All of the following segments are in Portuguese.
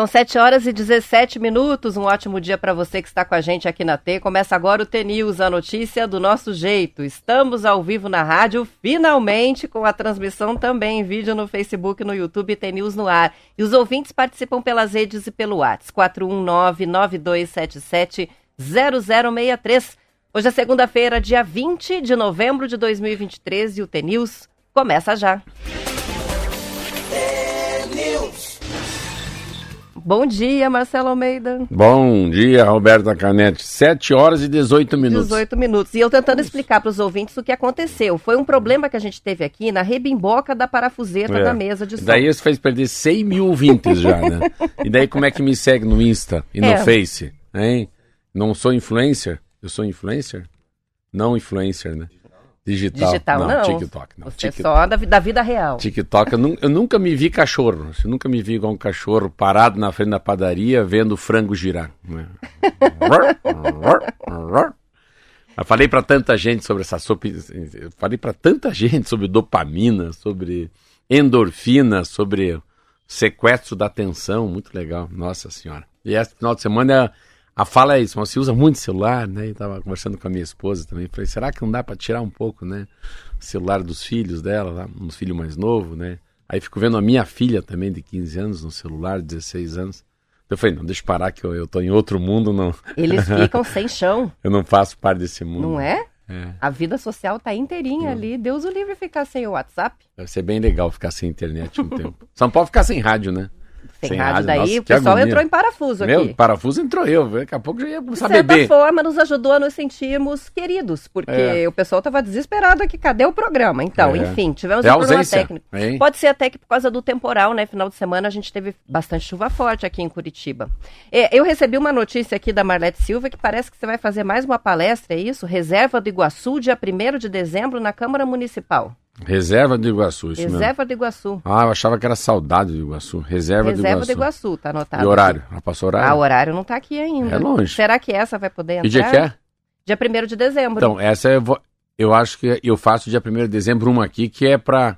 São 7 horas e 17 minutos. Um ótimo dia para você que está com a gente aqui na T. Começa agora o T-News, a notícia do nosso jeito. Estamos ao vivo na rádio, finalmente, com a transmissão também em vídeo no Facebook, no YouTube, T-News no ar. E os ouvintes participam pelas redes e pelo WhatsApp, 419-9277-0063. Hoje é segunda-feira, dia 20 de novembro de 2023 e o T-News começa já. Bom dia, Marcelo Almeida. Bom dia, Roberta Canete. 7 horas e 18 minutos. 18 minutos. E eu tentando explicar para os ouvintes o que aconteceu. Foi um problema que a gente teve aqui na rebimboca da parafuseta é. da mesa de som. Daí isso fez perder 100 mil ouvintes já, né? e daí como é que me segue no Insta e no é. Face? Hein? Não sou influencer? Eu sou influencer? Não influencer, né? Digital. Digital, não. não. TikTok, não. Você TikTok. só da, da, vida real. TikTok, eu, eu, nunca me vi cachorro. Eu nunca me vi igual um cachorro parado na frente da padaria vendo frango girar. Né? eu falei para tanta gente sobre essa sopa. Eu falei para tanta gente sobre dopamina, sobre endorfina, sobre sequestro da atenção. Muito legal. Nossa Senhora. E esse final de semana. É a fala é isso, mas você usa muito celular, né? E tava conversando com a minha esposa também. Falei, será que não dá para tirar um pouco, né? O celular dos filhos dela, lá, um filho mais novo, né? Aí fico vendo a minha filha também, de 15 anos, no celular, 16 anos. Eu falei, não, deixa eu parar que eu, eu tô em outro mundo, não. Eles ficam sem chão. Eu não faço parte desse mundo. Não é? É. A vida social tá inteirinha ali. Deus o livre ficar sem o WhatsApp. Deve ser bem legal ficar sem internet um tempo. Só não pode ficar sem rádio, né? Sem, rádio, rádio daí, nossa, o pessoal agonia. entrou em parafuso Meu, aqui. parafuso entrou eu, daqui a pouco já ia começar a beber. De certa forma, nos ajudou a nos sentirmos queridos, porque é. o pessoal estava desesperado aqui, cadê o programa? Então, é. enfim, tivemos é um problema técnico. Hein? Pode ser até que por causa do temporal, né? Final de semana a gente teve bastante chuva forte aqui em Curitiba. É, eu recebi uma notícia aqui da Marlete Silva que parece que você vai fazer mais uma palestra, é isso? Reserva do Iguaçu, dia 1 de dezembro, na Câmara Municipal. Reserva do Iguaçu, isso Reserva mesmo. do Iguaçu. Ah, eu achava que era saudade do Iguaçu. Reserva, Reserva do Iguaçu. do Iguaçu, tá anotado. E horário? Ela passou horário? Ah, o horário não tá aqui ainda. É longe. Será que essa vai poder entrar? Que dia que é? Dia 1 de dezembro. Então, essa eu, vou, eu acho que eu faço dia 1 de dezembro uma aqui que é pra...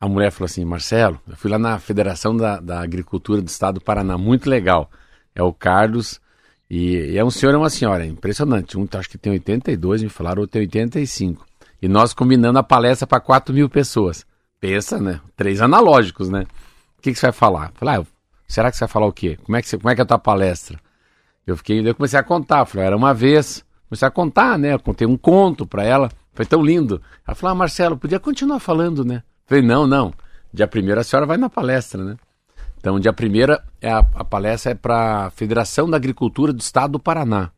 A mulher falou assim, Marcelo, eu fui lá na Federação da, da Agricultura do Estado do Paraná, muito legal. É o Carlos e, e é um senhor e uma senhora, é impressionante. Um acho que tem 82, me falaram, outro tem 85. E nós combinando a palestra para 4 mil pessoas. Pensa, né? Três analógicos, né? O que, que você vai falar? Falei, ah, será que você vai falar o quê? Como é que, você, como é, que é a tua palestra? Eu fiquei, eu comecei a contar. Falei, era uma vez. Comecei a contar, né? Eu contei um conto para ela. Foi tão lindo. Ela falou, ah, Marcelo, podia continuar falando, né? Falei, não, não. Dia primeiro a senhora vai na palestra, né? Então, dia primeiro é a, a palestra é para a Federação da Agricultura do Estado do Paraná.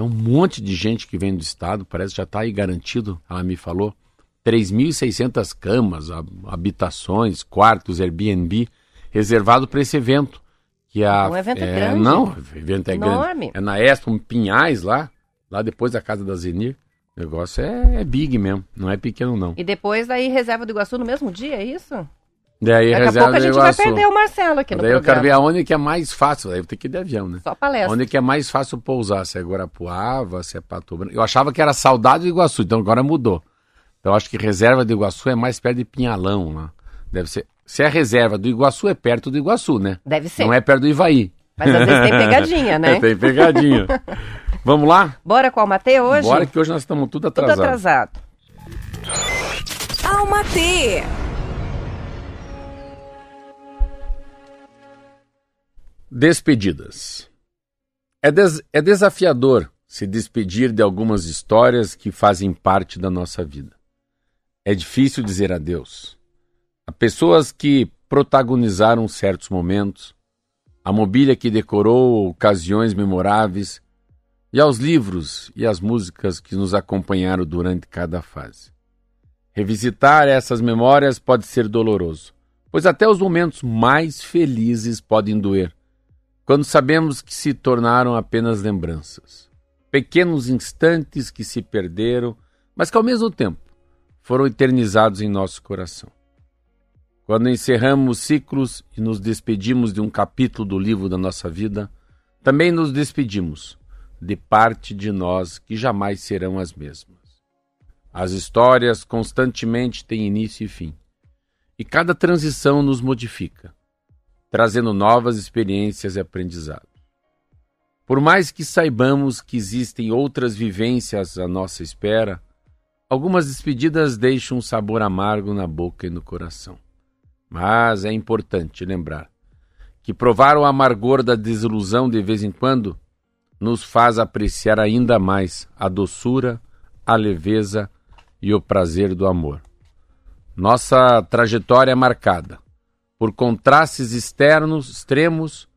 É um monte de gente que vem do estado, parece que já está aí garantido, ela me falou. 3.600 camas, habitações, quartos, Airbnb, reservado para esse evento. Que a, um evento é, grande. Não, o evento é Enorme. grande. É na Expo Pinhais, lá, lá depois da casa da Zenir. O negócio é, é big mesmo, não é pequeno não. E depois daí reserva do Iguaçu no mesmo dia, é isso? Daí Daqui a pouco a gente vai perder o Marcelo aqui no daí programa. eu quero ver aonde que é mais fácil. Aí eu tenho que ir de avião, né? Só palestra. Onde que é mais fácil pousar? Se é Guarapuava, se é Pato Branco. Eu achava que era Saudade do Iguaçu, então agora mudou. Então eu acho que reserva do Iguaçu é mais perto de Pinhalão lá. Deve ser. Se é reserva do Iguaçu, é perto do Iguaçu, né? Deve ser. Não é perto do Ivaí. Mas às vezes tem pegadinha, né? É, tem pegadinha. Vamos lá? Bora com a Almatê hoje? Bora que hoje nós estamos tudo atrasados. Tudo atrasado. Almatê! Despedidas. É, des é desafiador se despedir de algumas histórias que fazem parte da nossa vida. É difícil dizer adeus. Há pessoas que protagonizaram certos momentos, a mobília que decorou ocasiões memoráveis e aos livros e às músicas que nos acompanharam durante cada fase. Revisitar essas memórias pode ser doloroso, pois até os momentos mais felizes podem doer quando sabemos que se tornaram apenas lembranças, pequenos instantes que se perderam, mas que ao mesmo tempo foram eternizados em nosso coração. Quando encerramos ciclos e nos despedimos de um capítulo do livro da nossa vida, também nos despedimos de parte de nós que jamais serão as mesmas. As histórias constantemente têm início e fim, E cada transição nos modifica, trazendo novas experiências e aprendizado. Por mais que saibamos que existem outras vivências à nossa espera, algumas despedidas deixam um sabor amargo na boca e no coração. Mas é importante lembrar que provar o amargor da desilusão de vez em quando nos faz apreciar ainda mais a doçura, a leveza e o prazer do amor. Nossa trajetória é marcada por contrastes externos extremos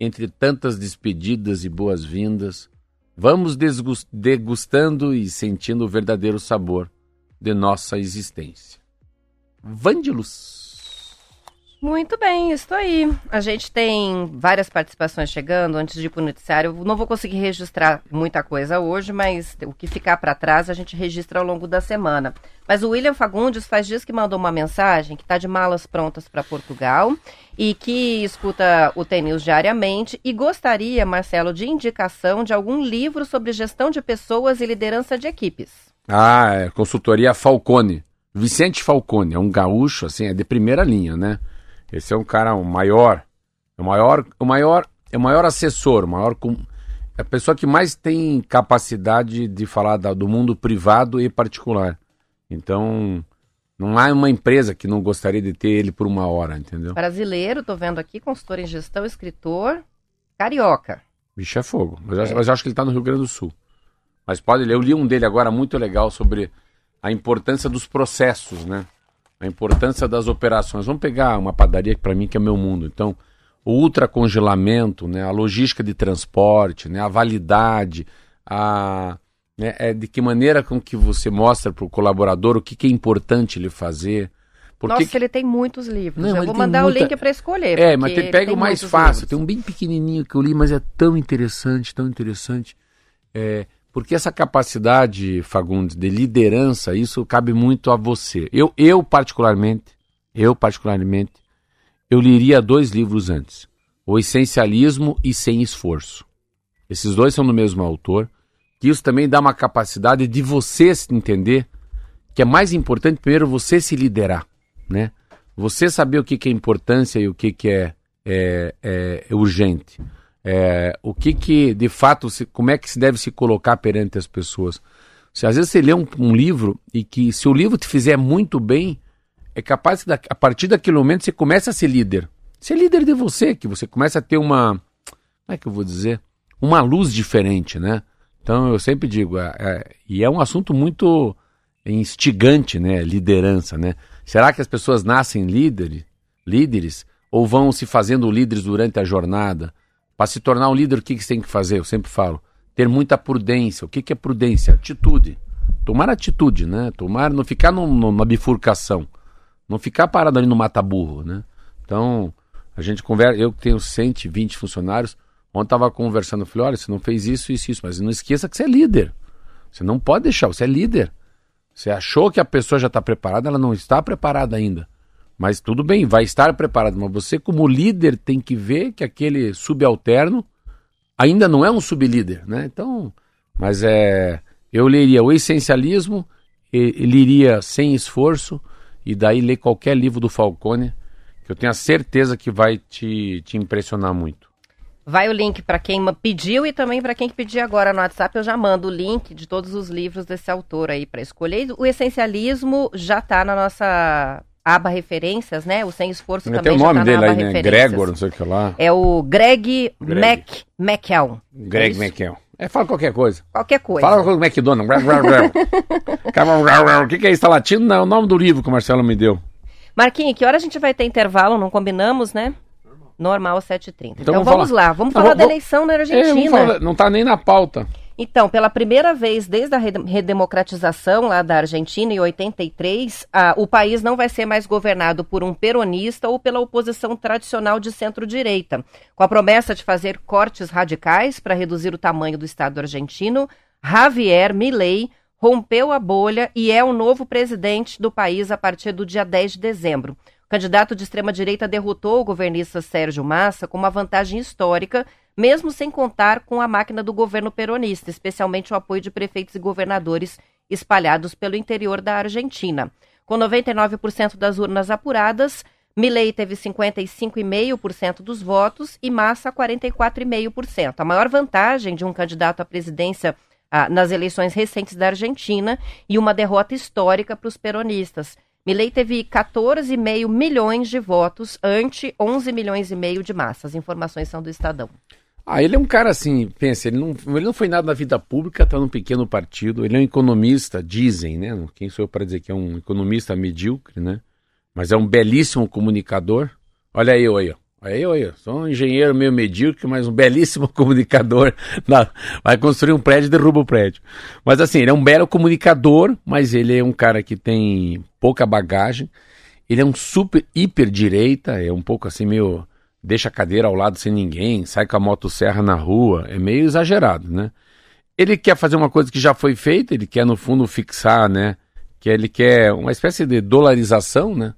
entre tantas despedidas e boas-vindas, vamos degustando e sentindo o verdadeiro sabor de nossa existência. Vândilos! Muito bem, estou aí. A gente tem várias participações chegando antes de ir para o noticiário. Não vou conseguir registrar muita coisa hoje, mas o que ficar para trás a gente registra ao longo da semana. Mas o William Fagundes faz dias que mandou uma mensagem que está de malas prontas para Portugal e que escuta o TNews diariamente e gostaria, Marcelo, de indicação de algum livro sobre gestão de pessoas e liderança de equipes. Ah, é consultoria Falcone. Vicente Falcone, é um gaúcho, assim, é de primeira linha, né? Esse é um cara o maior, o maior, o maior, é o maior assessor, o maior é a pessoa que mais tem capacidade de falar da, do mundo privado e particular. Então, não há uma empresa que não gostaria de ter ele por uma hora, entendeu? Brasileiro, tô vendo aqui, consultor em gestão, escritor, carioca. Bicho é fogo. Mas, é. mas eu acho que ele está no Rio Grande do Sul. Mas pode ler, eu li um dele agora muito legal sobre a importância dos processos, né? A importância das operações. Vamos pegar uma padaria que para mim que é meu mundo. Então, o ultracongelamento, né, a logística de transporte, né, a validade, a né, é de que maneira com que você mostra para o colaborador o que, que, é importante ele fazer. Porque... Nossa, ele tem muitos livros. Não, eu vou mandar muita... o link para escolher. É, mas tem, pega o mais fácil. Livros. Tem um bem pequenininho que eu li, mas é tão interessante, tão interessante. É, porque essa capacidade, Fagundes, de liderança, isso cabe muito a você. Eu, eu particularmente, eu particularmente, eu leria dois livros antes. O Essencialismo e Sem Esforço. Esses dois são do mesmo autor, que isso também dá uma capacidade de você se entender que é mais importante primeiro você se liderar, né? Você saber o que, é importância e o que, que é, é, é urgente é, o que que de fato se, como é que se deve se colocar perante as pessoas. Se às vezes você lê um, um, livro e que se o livro te fizer muito bem, é capaz a partir daquele momento você começa a ser líder. Ser líder de você, que você começa a ter uma, como é que eu vou dizer, uma luz diferente, né? Então eu sempre digo, é, é, e é um assunto muito instigante, né? Liderança, né? Será que as pessoas nascem líderes, líderes ou vão se fazendo líderes durante a jornada? Para se tornar um líder, o que, que você tem que fazer? Eu sempre falo. Ter muita prudência. O que, que é prudência? Atitude. Tomar atitude, né? Tomar, não ficar numa bifurcação. Não ficar parado ali no mata-burro, né? Então, a gente conversa. Eu tenho 120 funcionários. Ontem estava conversando, falei, olha, você não fez isso, isso, isso. Mas não esqueça que você é líder. Você não pode deixar, você é líder. Você achou que a pessoa já está preparada, ela não está preparada ainda. Mas tudo bem, vai estar preparado. Mas você, como líder, tem que ver que aquele subalterno ainda não é um sublíder, né? Então, mas é. Eu leria o essencialismo, ele iria sem esforço, e daí ler qualquer livro do Falcone, que eu tenho a certeza que vai te, te impressionar muito. Vai o link para quem pediu e também para quem pedir agora no WhatsApp. Eu já mando o link de todos os livros desse autor aí para escolher. O essencialismo já está na nossa aba referências, né? O sem esforço também tem o nome tá dele aí, né? Gregor, não sei o que lá. É o Greg, Greg. Mac, McKell. Greg é. É, fala qualquer coisa. Qualquer coisa. Fala com o McDonald's. o que, que é isso? Tá latindo? Não, é o nome do livro que o Marcelo me deu. Marquinhos, que hora a gente vai ter intervalo? Não combinamos, né? Normal, 7h30. Então, então vamos, vamos lá, vamos falar da eleição na Argentina. É, falar, não tá nem na pauta. Então, pela primeira vez desde a redemocratização lá da Argentina em 83, a, o país não vai ser mais governado por um peronista ou pela oposição tradicional de centro-direita. Com a promessa de fazer cortes radicais para reduzir o tamanho do Estado argentino, Javier Milei rompeu a bolha e é o novo presidente do país a partir do dia 10 de dezembro. O candidato de extrema-direita derrotou o governista Sérgio Massa com uma vantagem histórica mesmo sem contar com a máquina do governo peronista, especialmente o apoio de prefeitos e governadores espalhados pelo interior da Argentina. Com 99% das urnas apuradas, Milley teve 55,5% dos votos e Massa 44,5%. A maior vantagem de um candidato à presidência ah, nas eleições recentes da Argentina e uma derrota histórica para os peronistas. Milley teve 14,5 milhões de votos ante 11 milhões e meio de massa. As informações são do Estadão. Ah, ele é um cara assim, pensa, ele não, ele não foi nada na vida pública, está num pequeno partido, ele é um economista, dizem, né? Quem sou eu para dizer que é um economista medíocre, né? Mas é um belíssimo comunicador. Olha aí. Olha eu aí, ó. Sou um engenheiro meio medíocre, mas um belíssimo comunicador. Vai construir um prédio e derruba o prédio. Mas assim, ele é um belo comunicador, mas ele é um cara que tem pouca bagagem. Ele é um super hiper direita, é um pouco assim meio deixa a cadeira ao lado sem ninguém, sai com a motosserra na rua, é meio exagerado, né? Ele quer fazer uma coisa que já foi feita, ele quer no fundo fixar, né? Que ele quer uma espécie de dolarização, né?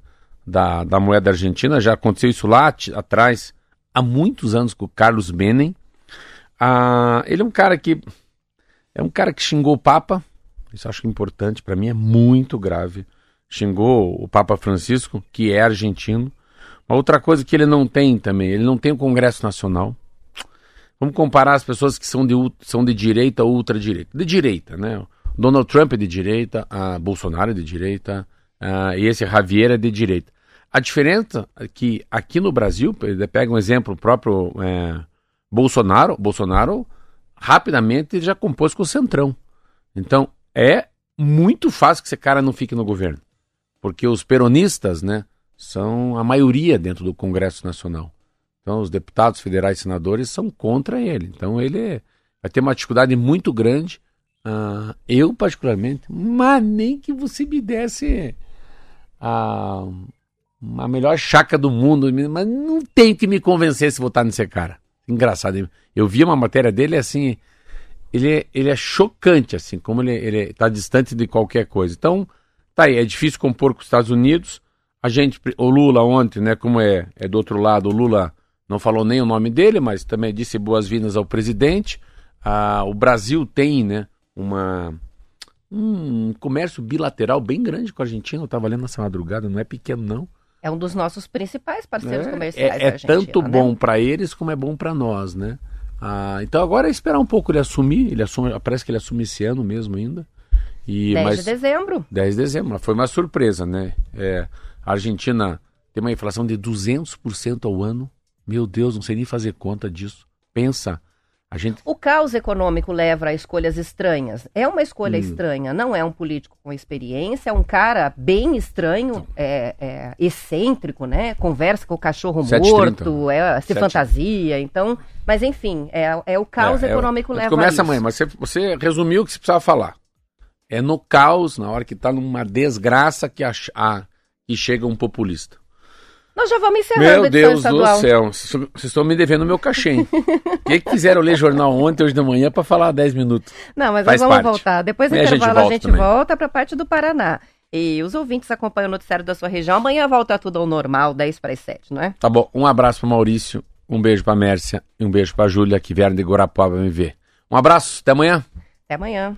Da, da moeda argentina, já aconteceu isso lá atrás, há muitos anos com o Carlos Menem. Ah, ele é um cara que é um cara que xingou o Papa, isso acho importante, para mim é muito grave. Xingou o Papa Francisco, que é argentino, outra coisa que ele não tem também, ele não tem o Congresso Nacional. Vamos comparar as pessoas que são de, são de direita ou ultradireita. De direita, né? Donald Trump é de direita, a Bolsonaro é de direita, a, e esse Javier é de direita. A diferença é que aqui no Brasil, pega um exemplo, próprio é, Bolsonaro, Bolsonaro rapidamente já compôs com o Centrão. Então, é muito fácil que esse cara não fique no governo. Porque os peronistas, né, são a maioria dentro do Congresso Nacional. Então, os deputados federais e senadores são contra ele. Então, ele vai ter uma dificuldade muito grande. Uh, eu, particularmente, mas nem que você me desse a, a melhor chaca do mundo, mas não tem que me convencer se votar nesse cara. Engraçado. Eu vi uma matéria dele assim. Ele é, ele é chocante, assim, como ele está distante de qualquer coisa. Então, tá aí, é difícil compor com os Estados Unidos. A gente, o Lula ontem, né, como é, é do outro lado, o Lula não falou nem o nome dele, mas também disse boas-vindas ao presidente. Ah, o Brasil tem, né, uma um comércio bilateral bem grande com a Argentina. Eu estava lendo essa madrugada, não é pequeno não. É um dos nossos principais parceiros é, comerciais. É, é tanto né? bom para eles como é bom para nós, né? Ah, então agora é esperar um pouco ele assumir. Ele assume, parece que ele assume esse ano mesmo ainda. E, 10 mas, de dezembro. 10 de dezembro. Foi uma surpresa, né? É, a Argentina tem uma inflação de 200% ao ano. Meu Deus, não sei nem fazer conta disso. Pensa. A gente... O caos econômico leva a escolhas estranhas. É uma escolha hum. estranha, não é um político com experiência, é um cara bem estranho, é, é excêntrico, né? Conversa com o cachorro 7, morto, é, se 7. fantasia, então. Mas enfim, é, é o caos é, é econômico leva começa a isso. amanhã, mas você, você resumiu o que você precisava falar. É no caos, na hora que está numa desgraça, que a, a, e chega um populista. Nós já vamos encerrando Meu Deus do céu, vocês estão me devendo meu cachê. O que, que quiseram ler jornal ontem, hoje de manhã, para falar 10 minutos? Não, mas Faz nós vamos parte. voltar. Depois do intervalo a gente, a gente volta para a parte do Paraná. E os ouvintes acompanham o noticiário da sua região. Amanhã volta tudo ao normal, 10 para as 7, não é? Tá bom. Um abraço para Maurício, um beijo para Mércia e um beijo para Júlia, que vieram de Guarapuava me ver. Um abraço, até amanhã. Até amanhã.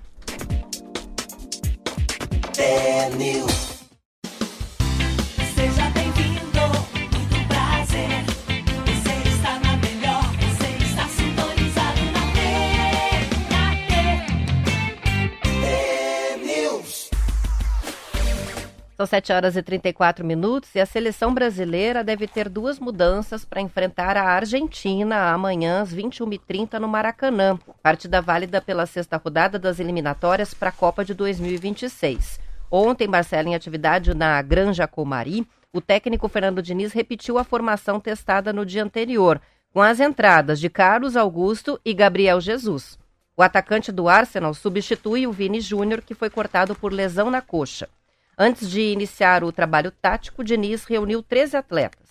São 7 horas e 34 minutos e a seleção brasileira deve ter duas mudanças para enfrentar a Argentina amanhã às 21h30 no Maracanã. Partida válida pela sexta rodada das eliminatórias para a Copa de 2026. Ontem, Marcelo, em atividade na Granja Comari, o técnico Fernando Diniz repetiu a formação testada no dia anterior, com as entradas de Carlos Augusto e Gabriel Jesus. O atacante do Arsenal substitui o Vini Júnior, que foi cortado por lesão na coxa. Antes de iniciar o trabalho tático, Diniz reuniu 13 atletas.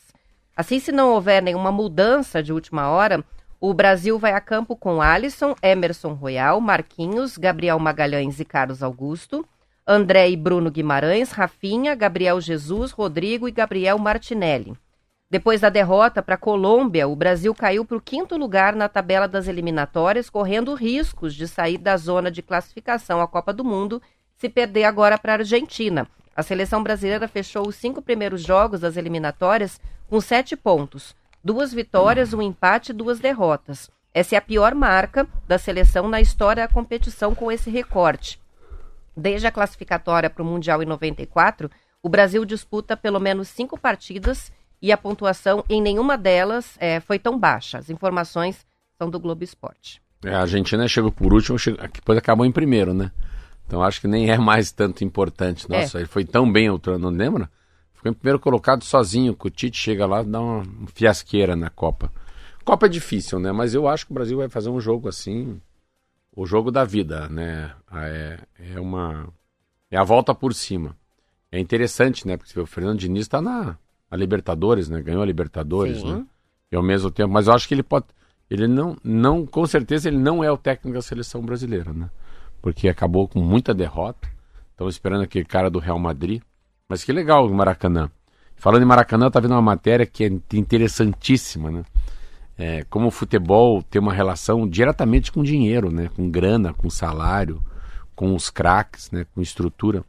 Assim, se não houver nenhuma mudança de última hora, o Brasil vai a campo com Alisson, Emerson Royal, Marquinhos, Gabriel Magalhães e Carlos Augusto, André e Bruno Guimarães, Rafinha, Gabriel Jesus, Rodrigo e Gabriel Martinelli. Depois da derrota para a Colômbia, o Brasil caiu para o quinto lugar na tabela das eliminatórias, correndo riscos de sair da zona de classificação à Copa do Mundo se perder agora para a Argentina. A seleção brasileira fechou os cinco primeiros jogos das eliminatórias com sete pontos, duas vitórias, um empate e duas derrotas. Essa é a pior marca da seleção na história da competição com esse recorte. Desde a classificatória para o Mundial em 94, o Brasil disputa pelo menos cinco partidas e a pontuação em nenhuma delas é, foi tão baixa. As informações são do Globo Esporte. É, a Argentina chegou por último, chegou, depois acabou em primeiro, né? Então acho que nem é mais tanto importante. É. Nossa, é. ele foi tão bem, não lembra? Ficou em primeiro colocado sozinho. O Tite chega lá e dá uma fiasqueira na Copa. Copa é difícil, né? Mas eu acho que o Brasil vai fazer um jogo assim, o jogo da vida, né? É, é uma é a volta por cima. É interessante, né? Porque o Fernando Diniz está na, na, Libertadores, né? Ganhou a Libertadores, Sim. né? E ao mesmo tempo, mas eu acho que ele pode, ele não, não, com certeza ele não é o técnico da seleção brasileira, né? Porque acabou com muita derrota. Estão esperando aquele cara do Real Madrid. Mas que legal o Maracanã. Falando em Maracanã, tá vendo uma matéria que é interessantíssima, né? É, como o futebol tem uma relação diretamente com dinheiro, né? Com grana, com salário, com os craques, né? Com estrutura.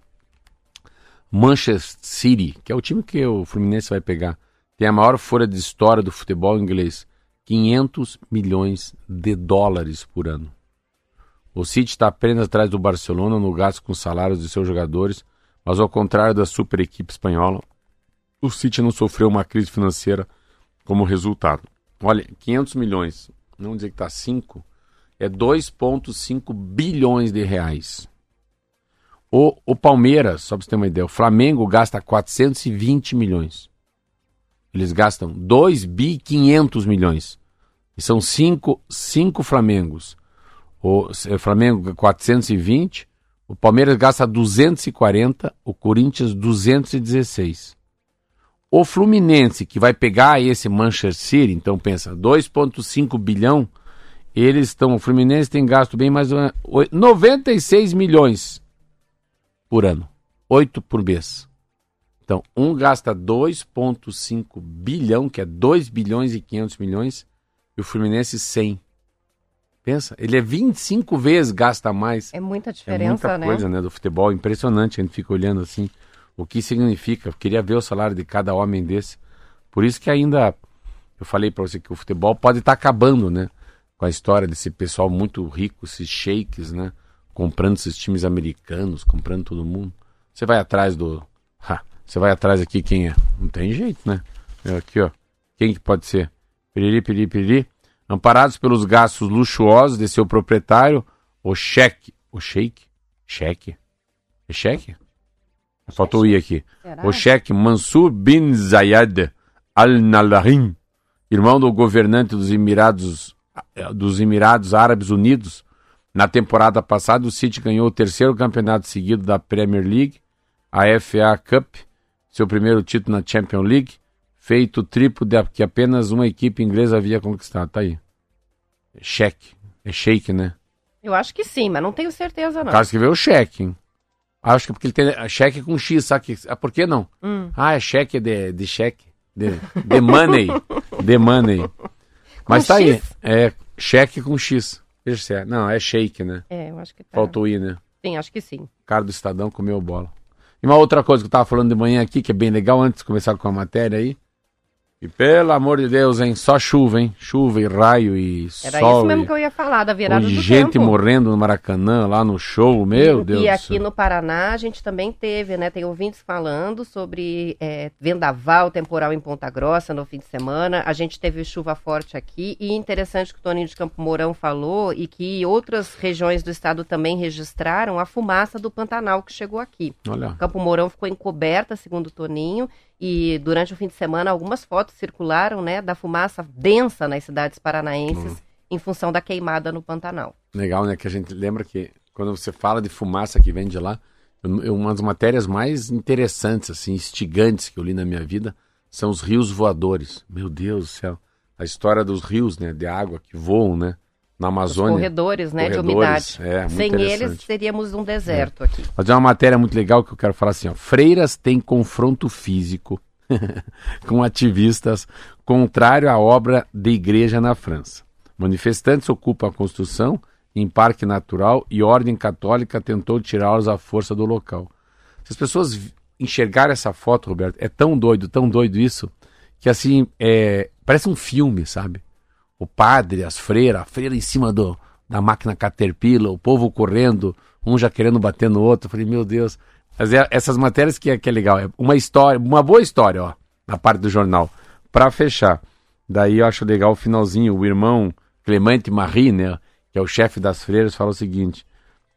Manchester City, que é o time que o Fluminense vai pegar, tem a maior folha de história do futebol inglês, 500 milhões de dólares por ano. O City está apenas atrás do Barcelona no gasto com salários de seus jogadores, mas ao contrário da super equipe espanhola, o City não sofreu uma crise financeira como resultado. Olha, 500 milhões, não dizer que está 5, é 2,5 bilhões de reais. O, o Palmeiras, só para você ter uma ideia, o Flamengo gasta 420 milhões. Eles gastam 2 bi 500 milhões. E são cinco, cinco Flamengos. O, o Flamengo 420, o Palmeiras gasta 240, o Corinthians 216. O Fluminense, que vai pegar esse Manchester City, então pensa, 2,5 bilhão, eles estão. O Fluminense tem gasto bem mais 96 milhões por ano. 8 por mês. Então, um gasta 2,5 bilhão, que é 2 bilhões e 500 milhões, e o Fluminense 100. Pensa, ele é 25 vezes gasta mais. É muita diferença, é muita né? coisa, né, do futebol, impressionante, a gente fica olhando assim, o que significa. Queria ver o salário de cada homem desse. Por isso que ainda eu falei para você que o futebol pode estar tá acabando, né? Com a história desse pessoal muito rico, esses shakes, né? comprando esses times americanos, comprando todo mundo. Você vai atrás do. Ha, você vai atrás aqui quem é? Não tem jeito, né? É aqui, ó. Quem que pode ser? Piriri, piriri, piriri. Amparados pelos gastos luxuosos de seu proprietário, o cheque. O shake? Cheque? É cheque? Faltou ir aqui. Será? O cheque Mansur bin Zayed al-Nalahin, irmão do governante dos Emirados, dos Emirados Árabes Unidos, na temporada passada, o City ganhou o terceiro campeonato seguido da Premier League, a FA Cup, seu primeiro título na Champions League, feito triplo de, que apenas uma equipe inglesa havia conquistado. Tá aí. Cheque. É shake, né? Eu acho que sim, mas não tenho certeza não. O cara escreveu o cheque, hein? Acho que porque ele tem cheque com X, sabe? Ah, por que não? Hum. Ah, é cheque de, de cheque. De, de money. de money. Mas com tá X? aí. É cheque com X. Veja se é. Não, é shake, né? É, eu acho que tá. Faltou ir, né? Sim, acho que sim. Cara do Estadão comeu bola. E uma outra coisa que eu tava falando de manhã aqui, que é bem legal, antes de começar com a matéria aí, e pelo amor de Deus, hein? Só chuva, hein? Chuva e raio e Era sol. Era isso mesmo e... que eu ia falar, da virada e do gente tempo. morrendo no Maracanã, lá no show, meu e, Deus E aqui no Paraná a gente também teve, né? Tem ouvintes falando sobre é, vendaval temporal em Ponta Grossa no fim de semana. A gente teve chuva forte aqui. E interessante que o Toninho de Campo Mourão falou e que outras regiões do estado também registraram a fumaça do Pantanal que chegou aqui. Olha. Campo Mourão ficou encoberta, segundo o Toninho, e durante o fim de semana algumas fotos circularam, né, da fumaça densa nas cidades paranaenses uhum. em função da queimada no Pantanal. Legal, né, que a gente lembra que quando você fala de fumaça que vem de lá, uma das matérias mais interessantes, assim, instigantes que eu li na minha vida são os rios voadores. Meu Deus do céu. A história dos rios, né, de água que voam, né? Na Amazônia. Os corredores, né, corredores, de umidade. É, Sem eles, teríamos um deserto é. aqui. Mas é uma matéria muito legal que eu quero falar assim, ó. Freiras têm confronto físico com ativistas contrário à obra de igreja na França. Manifestantes ocupam a construção em parque natural e ordem católica tentou tirá-los à força do local. Se as pessoas enxergar essa foto, Roberto, é tão doido, tão doido isso, que assim, é, parece um filme, sabe? O padre, as freiras, a freira em cima do, da máquina Caterpillar, o povo correndo, um já querendo bater no outro. Eu falei, meu Deus. Mas é, essas matérias que é, que é legal, é uma história, uma boa história, ó, na parte do jornal. Para fechar, daí eu acho legal o finalzinho, o irmão Clemente Marie, né, que é o chefe das freiras, fala o seguinte: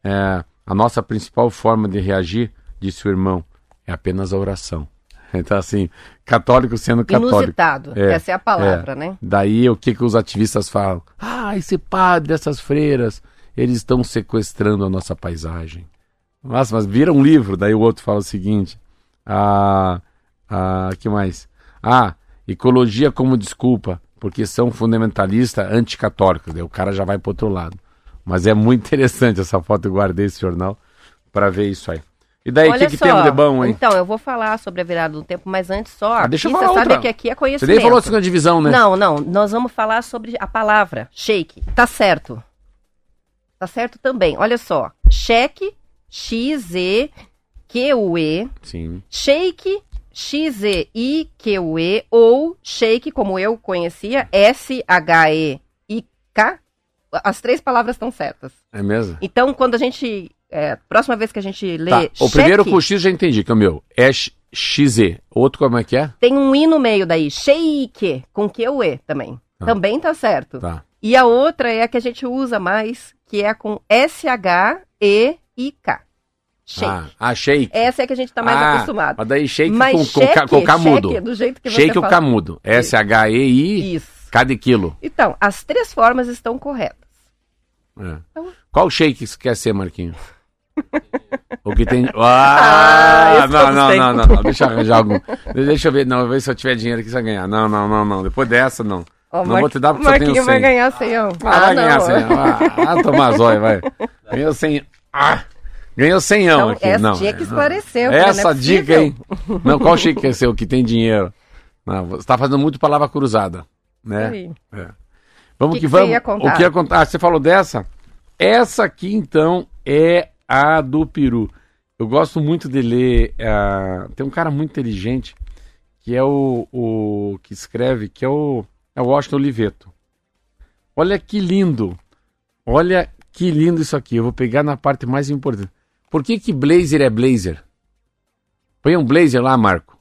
é, a nossa principal forma de reagir, disse o irmão, é apenas a oração. Então, assim, católico sendo católico. Inusitado, é, essa é a palavra, é. né? Daí, o que, que os ativistas falam? Ah, esse padre, essas freiras, eles estão sequestrando a nossa paisagem. Nossa, mas vira um livro. Daí o outro fala o seguinte: ah, ah, que mais? Ah, ecologia como desculpa, porque são fundamentalistas anticatólicos. Daí o cara já vai para outro lado. Mas é muito interessante essa foto, eu guardei esse jornal para ver isso aí. E daí, o que, que temos de bom, hein? Então, eu vou falar sobre a virada do tempo, mas antes só. Ah, deixa eu falar você outra. sabe que aqui é conhecimento. Você nem falou a segunda divisão, né? Não, não. Nós vamos falar sobre a palavra shake. Tá certo. Tá certo também. Olha só. Cheque, X-E-Q-U-E. Sim. Shake, X-E-I-Q-U-E. Ou shake, como eu conhecia, S-H-E-I-K. As três palavras estão certas. É mesmo? Então, quando a gente. É, próxima vez que a gente lê. Tá. O cheque, primeiro com X já entendi, que é o meu. É XZ. Outro como é que é? Tem um I no meio daí. Shake, com Q-U-E também. Tá. Também tá certo. Tá. E a outra é a que a gente usa mais, que é com S-H-E-I-K. Shake. Ah, ah, shake. Essa é a que a gente tá mais ah, acostumado. Mas daí shake Mas com, com, cheque, ca- com camudo. cheque, do jeito que Shake você o fala. camudo. S-H-E-I, Isso. cada quilo. Então, as três formas estão corretas. É. Então- Qual shake você quer ser, Marquinho? O que tem. Ah, Ah, não, não, não, não, não. Deixa eu arranjar algum. Deixa eu ver, não, eu ver se eu tiver dinheiro aqui você vai ganhar. Não, não, não, não. Depois dessa, não. Ó, não Mar- vou te dar porque eu tenho Marquinho 100. vai ganhar 100. ó. Ah, vai ganhar não. 100. Ah, ah, tomar zóio, vai. Ganhou 100. Ah, ganhou 100 Então, aqui. essa não, tinha que é, esclarecer. não é Essa possível. dica, hein? Não, qual shake que é seu que tem dinheiro? Não, você tá fazendo muito palavra cruzada, né? Aí. Vamos Que que, que vamos. O que ia contar? Ah, você falou dessa? Essa aqui, então, é a do peru. Eu gosto muito de ler. ah, tem um cara muito inteligente que é o, o que escreve, que é o, é o Washington Oliveto. Olha que lindo. Olha que lindo isso aqui. Eu vou pegar na parte mais importante. Por que, que blazer é blazer? Põe um blazer lá, Marco.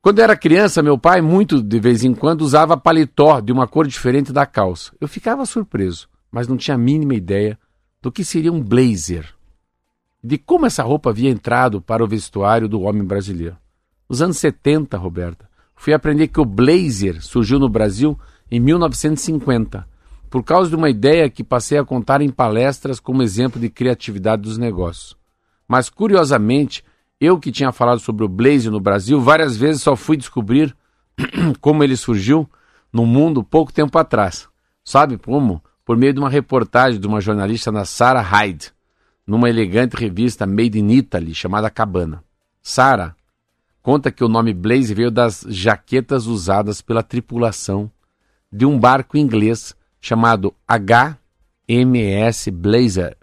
Quando eu era criança, meu pai, muito de vez em quando, usava paletó de uma cor diferente da calça. Eu ficava surpreso, mas não tinha a mínima ideia do que seria um blazer. De como essa roupa havia entrado para o vestuário do homem brasileiro. Nos anos 70, Roberta, fui aprender que o blazer surgiu no Brasil em 1950, por causa de uma ideia que passei a contar em palestras como exemplo de criatividade dos negócios. Mas, curiosamente, eu que tinha falado sobre o blazer no Brasil, várias vezes só fui descobrir como ele surgiu no mundo pouco tempo atrás. Sabe como? Por meio de uma reportagem de uma jornalista na Sarah Hyde, numa elegante revista Made in Italy chamada Cabana. Sarah conta que o nome blazer veio das jaquetas usadas pela tripulação de um barco inglês chamado HMS Blazer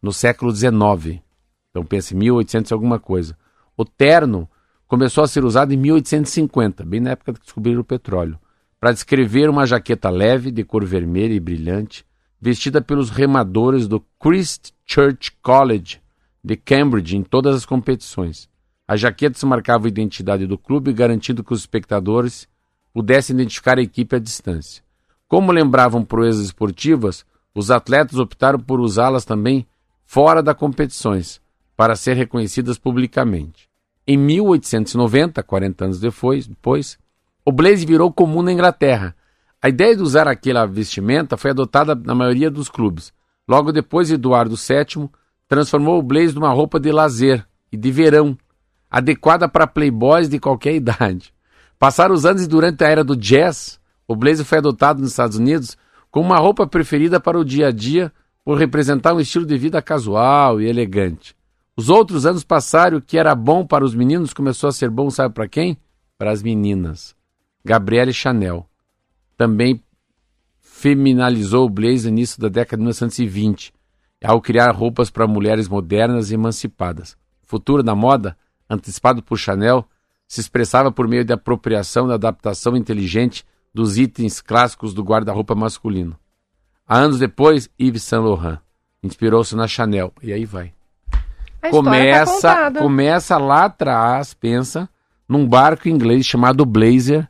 no século XIX. Então pense 1800 e alguma coisa. O terno começou a ser usado em 1850, bem na época que descobriram o petróleo, para descrever uma jaqueta leve de cor vermelha e brilhante, vestida pelos remadores do Christ Church College de Cambridge em todas as competições. As jaquetas marcavam a identidade do clube, garantindo que os espectadores pudessem identificar a equipe à distância. Como lembravam proezas esportivas, os atletas optaram por usá-las também fora das competições, para ser reconhecidas publicamente. Em 1890, 40 anos depois, depois, o blazer virou comum na Inglaterra. A ideia de usar aquela vestimenta foi adotada na maioria dos clubes. Logo depois, Eduardo VII transformou o blazer numa roupa de lazer e de verão, adequada para playboys de qualquer idade. Passaram os anos e durante a era do jazz, o blazer foi adotado nos Estados Unidos como uma roupa preferida para o dia a dia por representar um estilo de vida casual e elegante. Os outros anos passaram e o que era bom para os meninos começou a ser bom, sabe para quem? Para as meninas. Gabrielle Chanel também feminalizou o blazer no início da década de 1920, ao criar roupas para mulheres modernas e emancipadas. O futuro da moda antecipado por Chanel, se expressava por meio de apropriação e adaptação inteligente dos itens clássicos do guarda-roupa masculino. Há anos depois, Yves Saint Laurent inspirou-se na Chanel. E aí vai. A tá Começa, contada. começa lá atrás, pensa, num barco inglês chamado Blazer,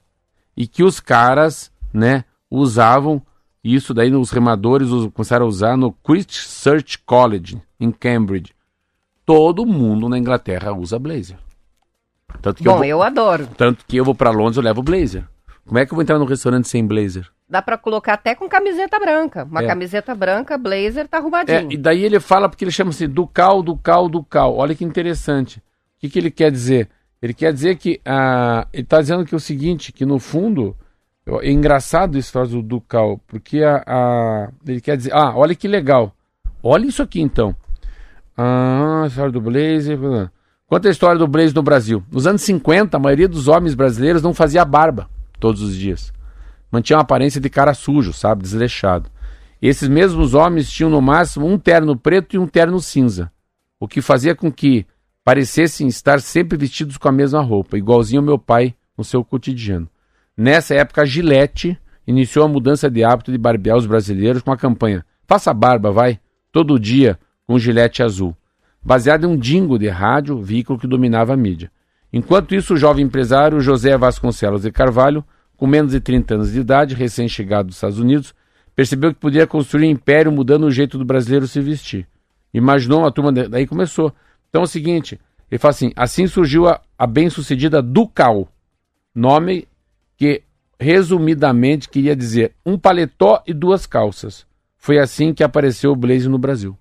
e que os caras, né, usavam isso daí os remadores começaram a usar no Christ Church College em Cambridge. Todo mundo na Inglaterra usa blazer. Tanto que eu Bom, vou, eu adoro. tanto que eu vou para Londres, eu levo blazer. Como é que eu vou entrar num restaurante sem blazer? Dá pra colocar até com camiseta branca. Uma É. camiseta branca, blazer, tá É, arrumadinho. e daí ele fala porque ele chama assim Ducal, Ducal, Ducal. Olha que interessante. O que, que ele quer dizer? Ele quer dizer que ah, ele está dizendo que é o seguinte, que no fundo é engraçado esse troço do Ducal, porque a, a- ele quer dizer, ah, olha que legal. Olha isso aqui então. Ah, a história do Blazer. Conta a história do Blazer no Brasil. Nos anos 50, a maioria dos homens brasileiros não fazia barba todos os dias. Mantinha uma aparência de cara sujo, sabe? Desleixado. Esses mesmos homens tinham no máximo um terno preto e um terno cinza, o que fazia com que parecessem estar sempre vestidos com a mesma roupa, igualzinho ao meu pai no seu cotidiano. Nessa época, a Gillette iniciou a mudança de hábito de barbear os brasileiros com a campanha Faça barba, vai, todo dia com Gillette azul, baseada em um jingle de rádio, veículo que dominava a mídia. Enquanto isso, o jovem empresário José Vasconcelos de Carvalho, com menos de 30 anos de idade, recém-chegado dos Estados Unidos, percebeu que podia construir um império mudando o jeito do brasileiro se vestir. Imaginou uma turma, de... daí começou. Então é o seguinte, ele fala assim, assim surgiu a, a bem-sucedida Ducal, nome que resumidamente queria dizer um paletó e duas calças. Foi assim que apareceu o blazer no Brasil.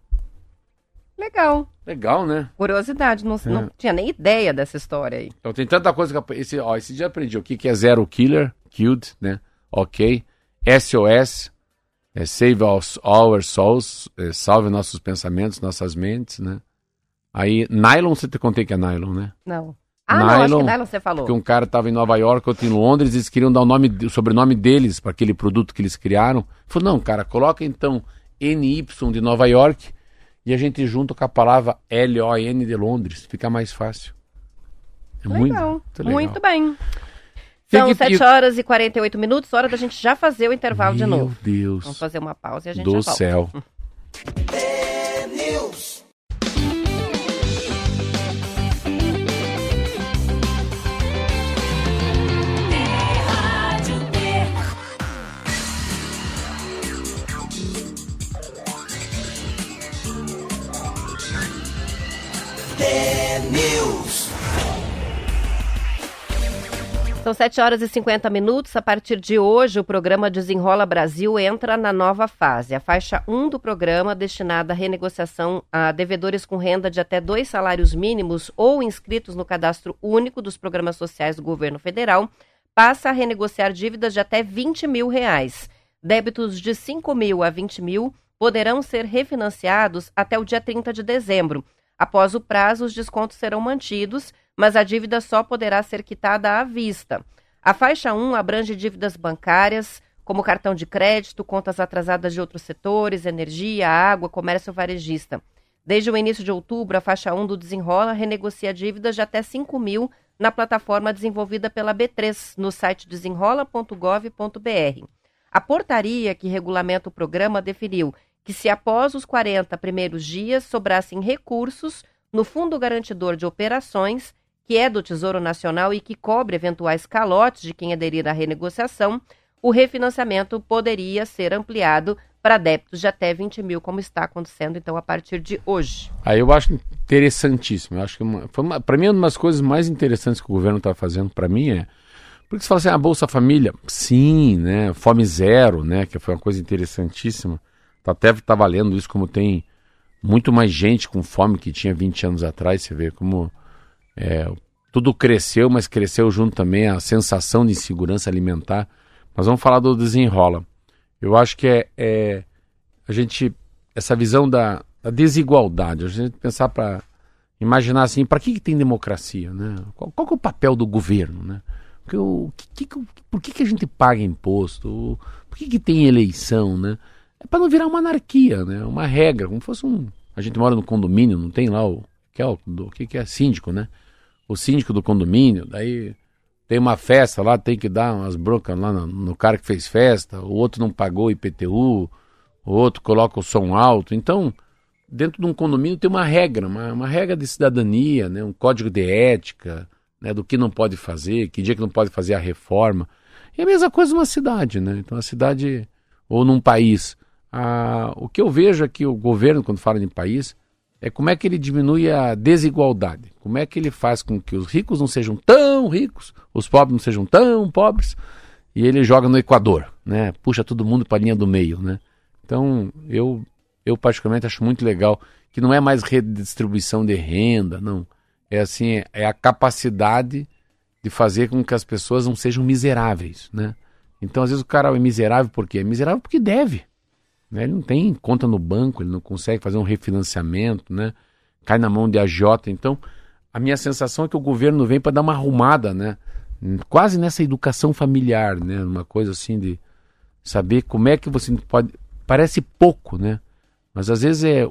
Legal. Legal, né? Curiosidade, não, não tinha nem ideia dessa história aí. Então tem tanta coisa que esse, ó, esse dia aprendi o que, que é Zero Killer, Killed, né? Ok. SOS, é Save Our, our Souls, é, salve nossos pensamentos, nossas mentes, né? Aí, Nylon, você te contei que é Nylon, né? Não. Ah, não, acho Nylon, que nylon você falou. Porque um cara estava em Nova York, outro em Londres, eles queriam dar o, nome, o sobrenome deles para aquele produto que eles criaram. Falou, não, cara, coloca então NY de Nova York e a gente junta com a palavra L-O-N de Londres, fica mais fácil. É muito, Legal. muito legal. Muito bem. São que- 7 horas e 48 minutos, hora da gente já fazer o intervalo de Meu novo. Deus Vamos fazer uma pausa e a gente do já volta. céu. São 7 horas e 50 minutos. A partir de hoje, o programa Desenrola Brasil entra na nova fase. A faixa 1 do programa, destinada à renegociação a devedores com renda de até dois salários mínimos ou inscritos no cadastro único dos programas sociais do governo federal, passa a renegociar dívidas de até 20 mil reais. Débitos de 5 mil a 20 mil poderão ser refinanciados até o dia 30 de dezembro. Após o prazo, os descontos serão mantidos, mas a dívida só poderá ser quitada à vista. A faixa 1 abrange dívidas bancárias, como cartão de crédito, contas atrasadas de outros setores, energia, água, comércio varejista. Desde o início de outubro, a faixa 1 do Desenrola renegocia dívidas de até 5 mil na plataforma desenvolvida pela B3, no site desenrola.gov.br. A portaria que regulamenta o programa definiu que se após os 40 primeiros dias sobrassem recursos no Fundo Garantidor de Operações, que é do Tesouro Nacional e que cobre eventuais calotes de quem aderir à renegociação, o refinanciamento poderia ser ampliado para débitos de até 20 mil, como está acontecendo então a partir de hoje. Aí eu acho interessantíssimo. Eu acho que para mim, uma das coisas mais interessantes que o governo está fazendo para mim é. Porque você fala assim, a Bolsa Família, sim, né? Fome zero, né? Que foi uma coisa interessantíssima. Tá, até está valendo isso, como tem muito mais gente com fome que tinha 20 anos atrás. Você vê como é, tudo cresceu, mas cresceu junto também a sensação de insegurança alimentar. Mas vamos falar do desenrola. Eu acho que é, é a gente essa visão da, da desigualdade, a gente pensar para imaginar assim, para que, que tem democracia, né? Qual, qual é o papel do governo, né? Porque o, que, que, por que, que a gente paga imposto? Por que, que tem eleição, né? É para não virar uma anarquia, né? Uma regra, como fosse um. A gente mora no condomínio, não tem lá o que é o que, que é síndico, né? o síndico do condomínio, daí tem uma festa lá, tem que dar umas broncas lá no, no cara que fez festa, o outro não pagou IPTU, o outro coloca o som alto. Então, dentro de um condomínio tem uma regra, uma, uma regra de cidadania, né, um código de ética, né, do que não pode fazer, que dia que não pode fazer a reforma. E a mesma coisa numa cidade, né? Então a cidade, ou num país. Ah, o que eu vejo aqui, o governo, quando fala em país, é como é que ele diminui a desigualdade. Como é que ele faz com que os ricos não sejam tão ricos, os pobres não sejam tão pobres, e ele joga no Equador, né? Puxa todo mundo para a linha do meio, né? Então, eu, eu particularmente acho muito legal que não é mais redistribuição de renda, não. É assim, é a capacidade de fazer com que as pessoas não sejam miseráveis, né? Então, às vezes o cara é miserável por quê? É miserável porque deve. Né? Ele não tem conta no banco, ele não consegue fazer um refinanciamento, né? Cai na mão de agiota. Então, a minha sensação é que o governo vem para dar uma arrumada, né? Quase nessa educação familiar, né? Uma coisa assim de saber como é que você pode. Parece pouco, né? Mas às vezes é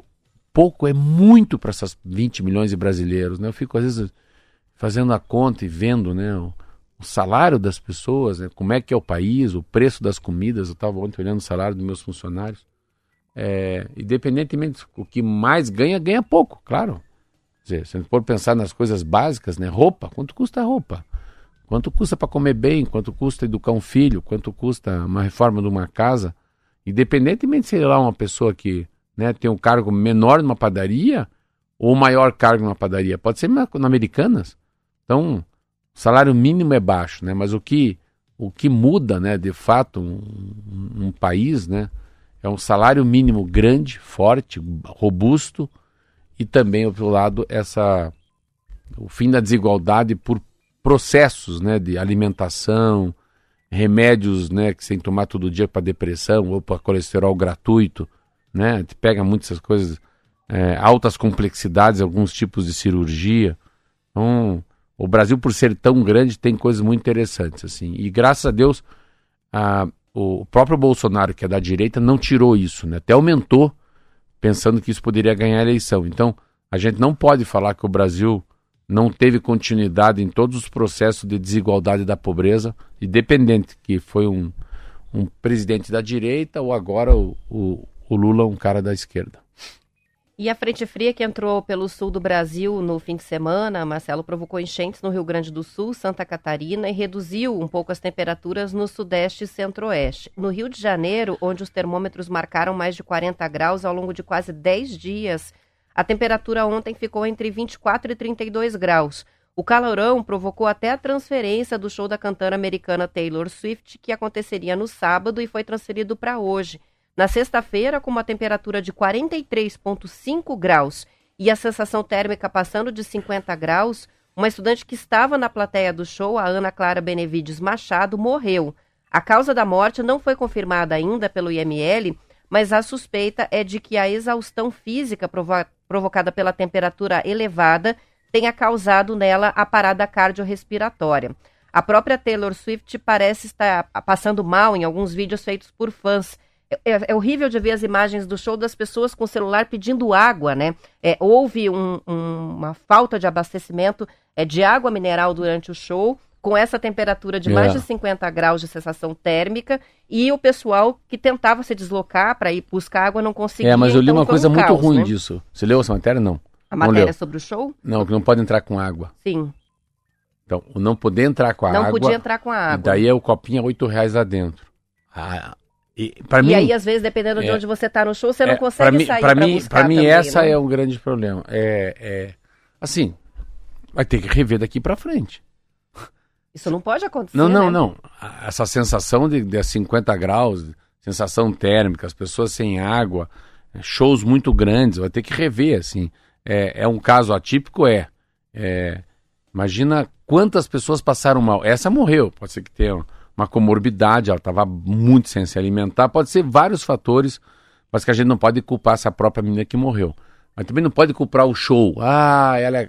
pouco, é muito para essas 20 milhões de brasileiros, né? Eu fico às vezes fazendo a conta e vendo, né, o, o salário das pessoas, né, como é que é o país, o preço das comidas. Eu estava ontem olhando o salário dos meus funcionários. É, independentemente o que mais ganha, ganha pouco, claro. Dizer, se a gente for pensar nas coisas básicas, né, roupa, quanto custa a roupa? Quanto custa para comer bem? Quanto custa educar um filho? Quanto custa uma reforma de uma casa? Independentemente se é uma pessoa que né, tem um cargo menor numa padaria ou maior cargo numa padaria, pode ser na, na Americanas. Então, o salário mínimo é baixo, né? Mas o que, o que muda, né, de fato, um, um país, né, é um salário mínimo grande, forte, robusto e também, outro lado, essa o fim da desigualdade por processos, né, de alimentação, remédios, né, que você tem que tomar todo dia para depressão ou para colesterol gratuito, né? A gente pega muitas coisas, é, altas complexidades, alguns tipos de cirurgia. Então, o Brasil, por ser tão grande, tem coisas muito interessantes. assim. E graças a Deus, a, o próprio Bolsonaro, que é da direita, não tirou isso, né? até aumentou, pensando que isso poderia ganhar a eleição. Então, a gente não pode falar que o Brasil não teve continuidade em todos os processos de desigualdade da pobreza, independente que foi um, um presidente da direita ou agora o, o, o Lula um cara da esquerda. E a frente fria que entrou pelo sul do Brasil no fim de semana, Marcelo, provocou enchentes no Rio Grande do Sul, Santa Catarina e reduziu um pouco as temperaturas no sudeste e centro-oeste. No Rio de Janeiro, onde os termômetros marcaram mais de 40 graus ao longo de quase 10 dias, a temperatura ontem ficou entre 24 e 32 graus. O calorão provocou até a transferência do show da cantora americana Taylor Swift, que aconteceria no sábado e foi transferido para hoje. Na sexta-feira, com uma temperatura de 43,5 graus e a sensação térmica passando de 50 graus, uma estudante que estava na plateia do show, a Ana Clara Benevides Machado, morreu. A causa da morte não foi confirmada ainda pelo IML, mas a suspeita é de que a exaustão física provo provocada pela temperatura elevada tenha causado nela a parada cardiorrespiratória. A própria Taylor Swift parece estar passando mal em alguns vídeos feitos por fãs é, é, horrível de ver as imagens do show das pessoas com o celular pedindo água, né? É, houve um, um, uma falta de abastecimento é, de água mineral durante o show, com essa temperatura de mais é. de 50 graus de sensação térmica, e o pessoal que tentava se deslocar para ir buscar água não conseguia. É, mas eu li então, uma coisa um muito caos, ruim né? disso. Você leu essa matéria? Não. A matéria é sobre o show? Não, que não pode entrar com água. Sim. Então, não poder entrar com a não água. Não podia entrar com a água. E daí é o copinho a 8 reais lá dentro. Ah, e, e mim, aí, às vezes, dependendo é, de onde você está no show, você é, não consegue pra mim, sair para mim, Para mim, também, essa né? é um grande problema. É, é, assim, vai ter que rever daqui para frente. Isso não pode acontecer. Não, não, né? não. Essa sensação de, de 50 graus, sensação térmica, as pessoas sem água, shows muito grandes, vai ter que rever, assim. É, é um caso atípico, é. é. Imagina quantas pessoas passaram mal. Essa morreu, pode ser que tenha uma comorbidade, ela estava muito sem se alimentar, pode ser vários fatores, mas que a gente não pode culpar essa própria menina que morreu. Mas também não pode culpar o show. Ah, ela é.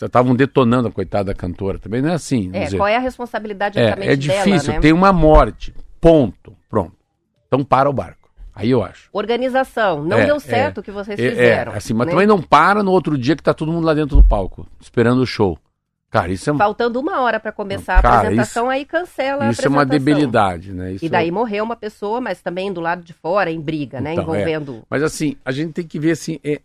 Estavam detonando a coitada cantora. Também não é assim. É, dizer. qual é a responsabilidade é, é difícil, dela, né? tem uma morte. Ponto. Pronto. Então para o barco. Aí eu acho. Organização. Não é, deu certo o que vocês é, fizeram. É, assim, mas né? também não para no outro dia que tá todo mundo lá dentro do palco, esperando o show. Cara, isso é Faltando uma hora para começar Cara, a apresentação, isso, aí cancela a Isso é uma debilidade, né? Isso e daí morreu uma pessoa, mas também do lado de fora, em briga, né? Então, é. Envolvendo. Mas assim, a gente tem que ver assim, é,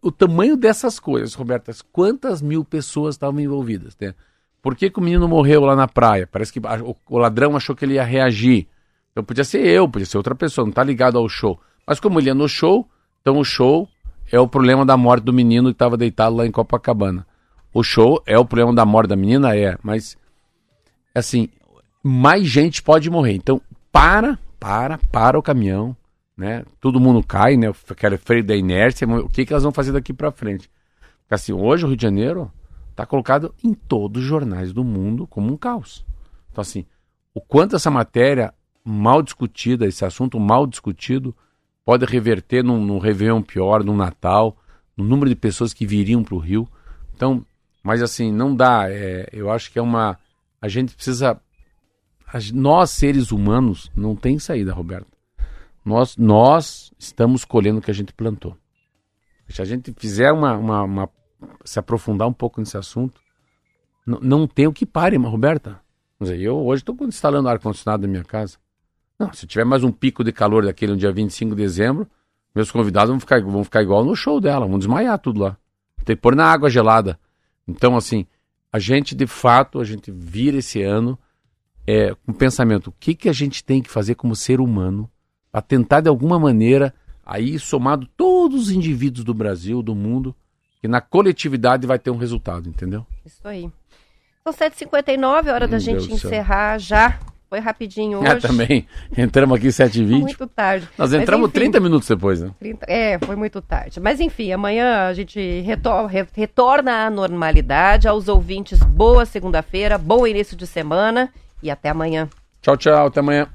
o tamanho dessas coisas, Robertas. Quantas mil pessoas estavam envolvidas, né? Por que, que o menino morreu lá na praia? Parece que o, ladrão achou que ele ia reagir. Então podia ser eu, podia ser outra pessoa, não tá ligado ao show. Mas como ele ia no show, então o show é o problema da morte do menino que estava deitado lá em Copacabana. O show é o problema da morte da menina? É, mas assim, mais gente pode morrer. Então, para, para, para o caminhão, né? Todo mundo cai, né? Aquele freio da inércia, o que, que elas vão fazer daqui para frente? Porque assim, hoje o Rio de Janeiro está colocado em todos os jornais do mundo como um caos. Então, assim, o quanto essa matéria mal discutida, esse assunto mal discutido, pode reverter num, num Réveillon pior, num Natal, no número de pessoas que viriam para o Rio. Então, mas assim, não dá. É, eu acho que é uma. A gente precisa. nós, seres humanos, não tem saída, Roberto. Nós, nós estamos colhendo o que a gente plantou. Se a gente fizer uma. uma- uma- se aprofundar um pouco nesse assunto, não tem o que pare, mas, Roberta. Eu hoje estou instalando ar-condicionado na minha casa. Não, se tiver mais um pico de calor daquele no dia 25 de dezembro, meus convidados vão ficar, vão ficar igual no show dela, vão desmaiar tudo lá. Tem que pôr na água gelada. Então, assim, a gente, de fato, a gente vira esse ano é, com o pensamento, o que, que a gente tem que fazer como ser humano para tentar, de alguma maneira, aí somado todos os indivíduos do Brasil, do mundo, que na coletividade vai ter um resultado, entendeu? Isso aí. São 7h59, hora da Meu gente Deus encerrar já. Foi rapidinho hoje. É, também. Entramos aqui 7h20. Muito tarde. Nós Mas, entramos enfim, 30 minutos depois, né? 30 É, foi muito tarde. Mas enfim, amanhã a gente retor- re- retorna à normalidade. Aos ouvintes, boa segunda-feira, bom início de semana e até amanhã. Tchau, tchau. Até amanhã.